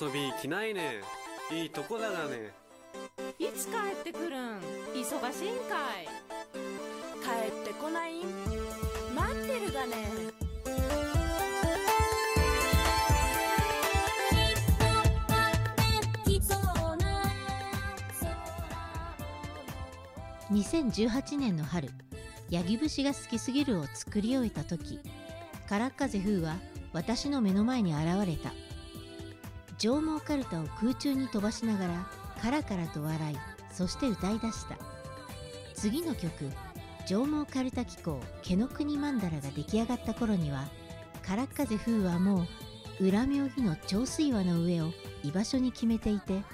遊び行きないね。いいとこだがね。いつ帰ってくるん？忙しいんかい。帰ってこない？ん待ってるがね。2018年の春ヤギ節が好きすぎるを作り終えた時空っ風風は私の目の前に現れた上毛かるたを空中に飛ばしながらカラカラと笑いそして歌い出した。次の曲「上毛かるた紀行毛の国曼荼羅」が出来上がった頃には空っ風風はもう裏妙義の長水輪の上を居場所に決めていて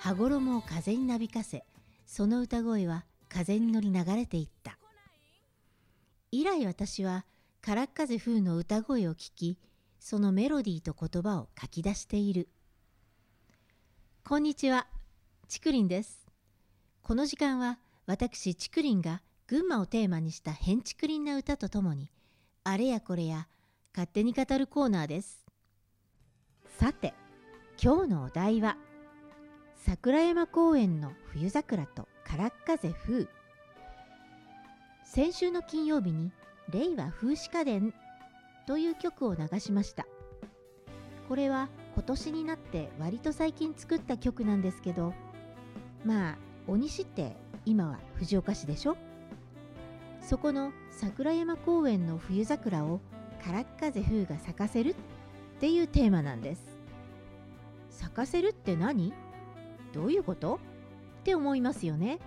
羽衣を風になびかせその歌声は風に乗り流れていった。以来私は空っ風風の歌声を聞きそのメロディーと言葉を書き出している。こんにちは。ちくりんです。この時間は私ちくりんが群馬をテーマにした変ちくりんな歌とともにあれやこれや勝手に語るコーナーです。さて今日のお題は桜山公園の冬桜と空っ風風。先週の金曜日に「令和風刺家電」という曲を流しました。これは今年になって割と最近作った曲なんですけどまあ鬼西って今は藤岡市でしょ？そこの桜山公園の冬桜を空っ風風が咲かせるっていうテーマなんです。咲かせるって何？どういうこと？って思いますよね。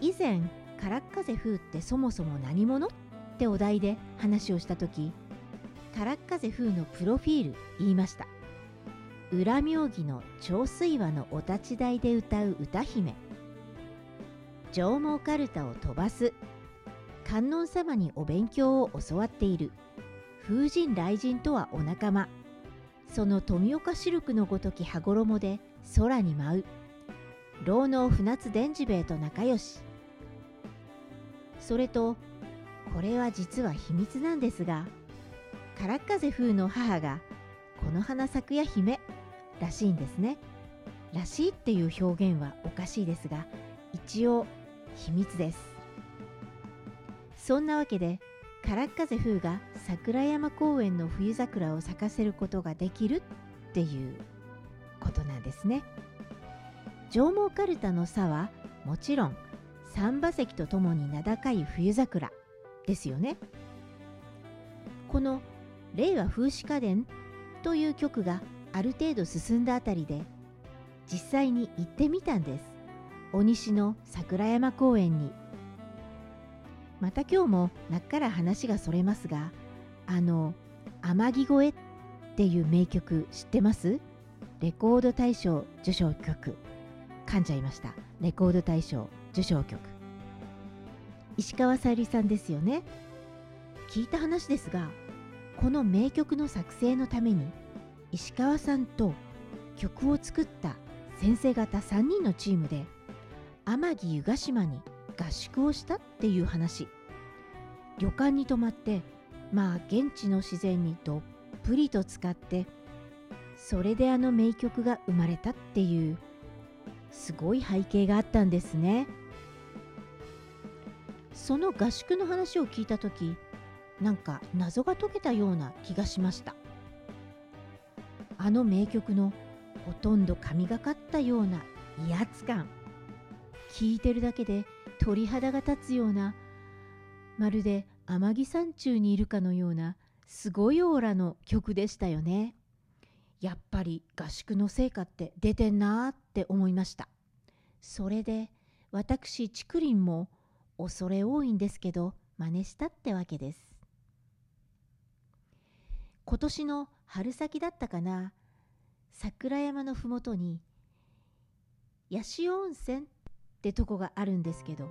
以前「空っ風風ってそもそも何者?」ってお題で話をした時空っ風風のプロフィール言いました。裏妙義の長水輪のお立ち台で歌う歌姫。上毛かるたを飛ばす。観音様にお勉強を教わっている。風神雷神とはお仲間。その富岡シルクのごとき羽衣で空に舞う。老能船津伝次兵衛と仲良し。それとこれは実は秘密なんですが空っ風風の母がこの花咲くや姫らしいんですね。らしいっていう表現はおかしいですが一応秘密です。そんなわけで空っ風風が桜山公園の冬桜を咲かせることができるっていうことなんですね。上毛かるたの差はもちろん三馬石とともに名高い冬桜ですよね。この「令和風刺家電」という曲がある程度進んだあたりで実際に行ってみたんです。鬼西の桜山公園に。また今日も中から話がそれますがあの「天城越え」っていう名曲知ってます？レコード大賞受賞曲。噛んじゃいました。レコード大賞受賞曲。石川さゆりさんですよね？聞いた話ですがこの名曲の作成のために石川さんと曲を作った先生方3人のチームで天城湯ヶ島に合宿をしたっていう話。旅館に泊まってまあ現地の自然にどっぷりと使ってそれであの名曲が生まれたっていうすごい背景があったんですね。その合宿の話を聞いた時なんか謎が解けたような気がしました。あの名曲のほとんど神がかったような威圧感。聞いてるだけで鳥肌が立つようなまるで天城山中にいるかのようなすごいオーラの曲でしたよね。やっぱり合宿の成果って出てんなーって思いました。それで私ちくりんも恐れ多いんですけど真似したってわけです。今年の春先だったかな。桜山のふもとに八潮温泉ってとこがあるんですけど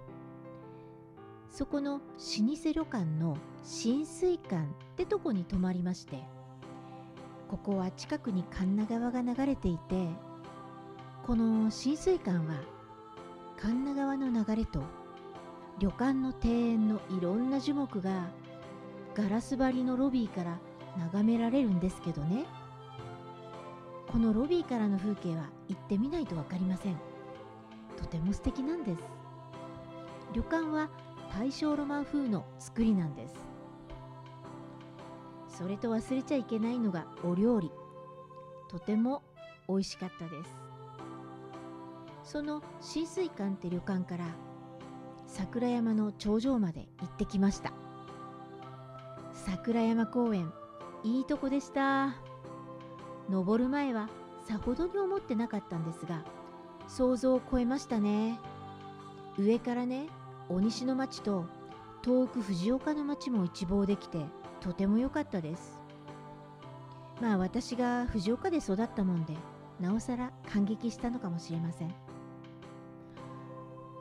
そこの老舗旅館の浸水館ってとこに泊まりましてここは近くに神奈川が流れていてこの浸水館は神奈川の流れと旅館の庭園のいろんな樹木がガラス張りのロビーから眺められるんですけどね。このロビーからの風景は行ってみないと分かりません。とても素敵なんです。旅館は大正ロマン風の作りなんです。それと忘れちゃいけないのがお料理。とても美味しかったです。その浸水館って旅館から桜山の頂上まで行ってきました。桜山公園いいとこでした。登る前はさほどに思ってなかったんですが想像を超えましたね。上からね鬼西の町と遠く藤岡の町も一望できてとても良かったです。まあ私が藤岡で育ったもんでなおさら感激したのかもしれません。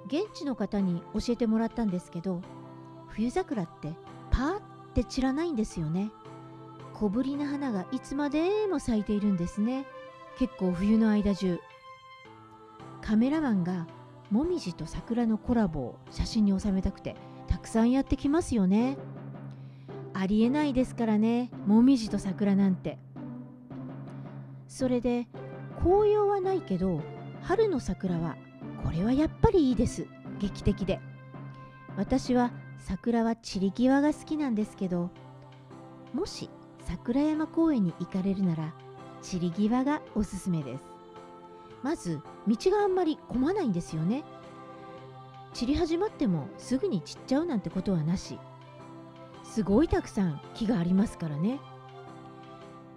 現地の方に教えてもらったんですけど冬桜ってパーって散らないんですよね。小ぶりな花がいつまでも咲いているんですね。結構冬の間中。カメラマンがもみじと桜のコラボを写真に収めたくてたくさんやってきますよね。ありえないですからねもみじと桜なんて。それで紅葉はないけど春の桜はこれはやっぱりいいです。劇的で。私は桜は散り際が好きなんですけどもし桜山公園に行かれるなら散り際がおすすめです。まず道があんまり混まないんですよね。散り始まってもすぐに散っちゃうなんてことはなし。すごいたくさん木がありますからね。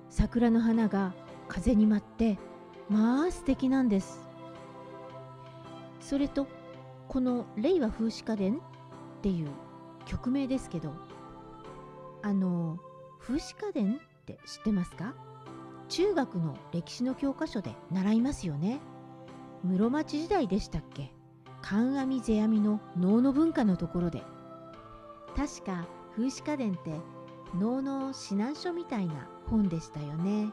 桜の花が風に舞ってまあ素敵なんです。それとこの「令和風刺家電」っていう曲名ですけどあの風刺家電って知ってますか？中学の歴史の教科書で習いますよね。室町時代でしたっけ？観阿弥世阿弥の能の文化のところで。確か風刺家電って能の指南書みたいな本でしたよね。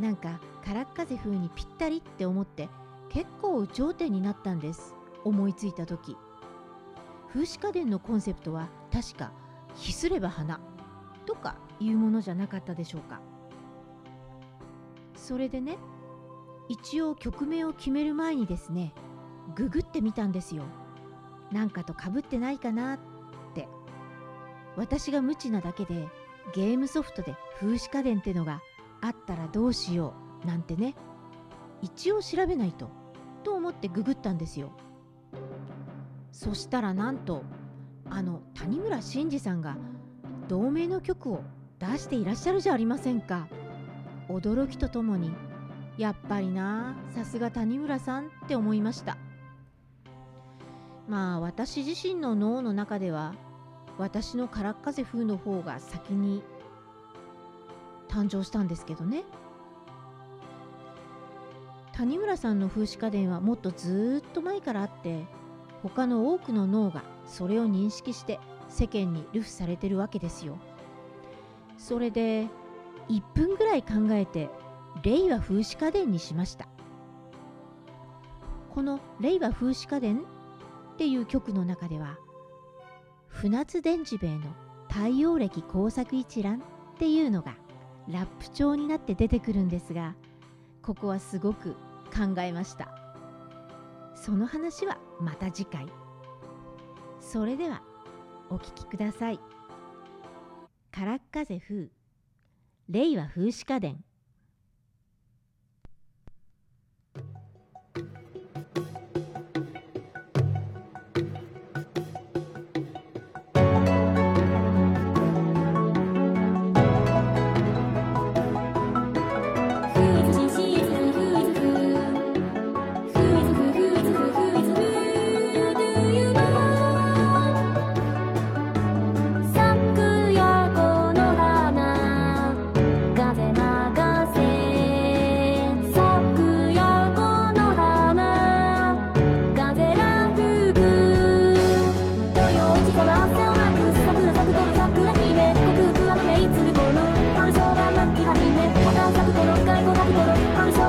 なんかからっ風風にぴったりって思って結構頂点になったんです。思いついた時。風刺家電のコンセプトは確か「ひすれば花」とかいうものじゃなかったでしょうか。それでね一応曲名を決める前にですねググってみたんですよ。なんかとかぶってないかなって。私が無知なだけでゲームソフトで風刺家電ってのがあったらどうしようなんてね一応調べないとと思ってググったんですよ。そしたらなんとあの谷村新司さんが同名の曲を出していらっしゃるじゃありませんか。驚きとともにやっぱりなさすが谷村さんって思いました。まあ私自身の脳の中では私のからっ風風の方が先に誕生したんですけどね。谷村さんの風刺家電はもっとずっと前からあって他の多くの脳がそれを認識して世間に流布されてるわけですよ。それで1分ぐらい考えて令和風刺家電にしました。この令和風刺家電っていう曲の中では船津伝次兵衛の太陽暦工作一覧っていうのがラップ調になって出てくるんですがここはすごく考えました。その話はまた次回。それではお聴きください。からっ風風令和風刺家電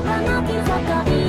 ば泣き叫び